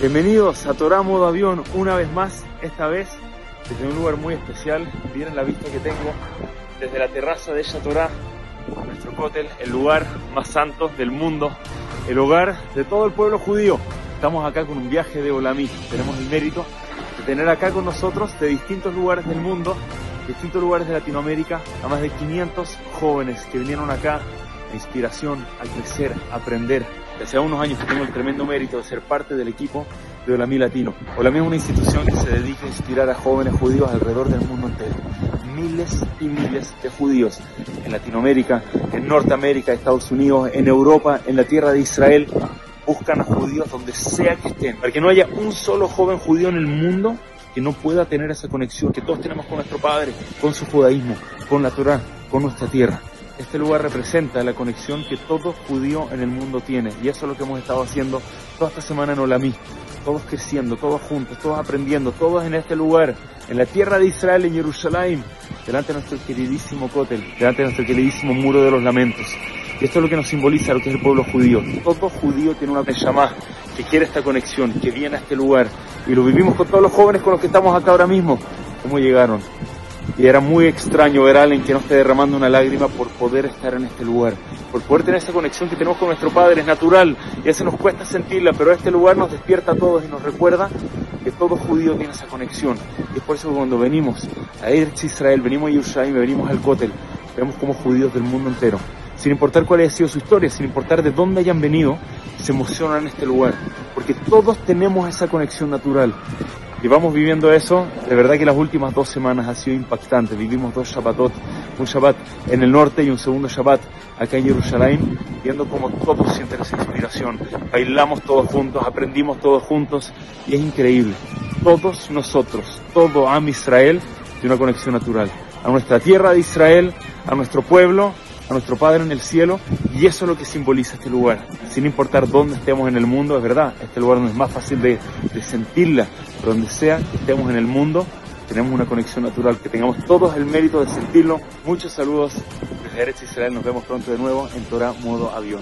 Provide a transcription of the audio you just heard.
Bienvenidos a Torah Modo Avión una vez más, esta vez desde un lugar muy especial. Miren la vista que tengo desde la terraza de Torah, nuestro cótel, el lugar más santo del mundo, el hogar de todo el pueblo judío. Estamos acá con un viaje de Olamí. Tenemos el mérito de tener acá con nosotros de distintos lugares del mundo, distintos lugares de Latinoamérica, a más de 500 jóvenes que vinieron acá a inspiración, a crecer, a aprender, hace unos años que tengo el tremendo mérito de ser parte del equipo de Olamí Latino. Olamí es una institución que se dedica a inspirar a jóvenes judíos alrededor del mundo entero. Miles y miles de judíos en Latinoamérica, en Norteamérica, Estados Unidos, en Europa, en la tierra de Israel, buscan a judíos donde sea que estén, para que no haya un solo joven judío en el mundo que no pueda tener esa conexión que todos tenemos con nuestro Padre, con su judaísmo, con la Torah, con nuestra tierra. Este lugar representa la conexión que todo judío en el mundo tiene y eso es lo que hemos estado haciendo toda esta semana en Olamí. Todos creciendo, todos juntos, todos aprendiendo, todos en este lugar, en la tierra de Israel, en Jerusalén, delante de nuestro queridísimo Kotel, delante de nuestro queridísimo Muro de los Lamentos. Y esto es lo que nos simboliza lo que es el pueblo judío. Todo judío tiene una llamada que quiere esta conexión, que viene a este lugar. Y lo vivimos con todos los jóvenes con los que estamos acá ahora mismo. ¿Cómo llegaron? Y era muy extraño ver a alguien que no esté derramando una lágrima por poder estar en este lugar, por poder tener esa conexión que tenemos con nuestro Padre, es natural, y a veces nos cuesta sentirla, pero este lugar nos despierta a todos y nos recuerda que todo judío tiene esa conexión. Y es por eso que cuando venimos a Eretz Israel, venimos a Yerushalayim, venimos al Kotel, vemos como judíos del mundo entero, sin importar cuál haya sido su historia, sin importar de dónde hayan venido, se emocionan en este lugar, porque todos tenemos esa conexión natural. Y vamos viviendo eso, de verdad que las últimas dos semanas ha sido impactante. Vivimos dos Shabbatot, un Shabbat en el norte y un segundo Shabbat acá en Jerusalén, viendo cómo todos sienten esa inspiración. Bailamos todos juntos, aprendimos todos juntos y es increíble. Todos nosotros, todo Am Israel, tiene una conexión natural. A nuestra tierra de Israel, a nuestro pueblo, a nuestro Padre en el cielo y eso es lo que simboliza este lugar. Sin importar dónde estemos en el mundo, es verdad, este lugar no es más fácil de, de sentirla, pero donde sea que estemos en el mundo, tenemos una conexión natural, que tengamos todos el mérito de sentirlo. Muchos saludos desde Eretz Israel, nos vemos pronto de nuevo en Torah Modo Avión.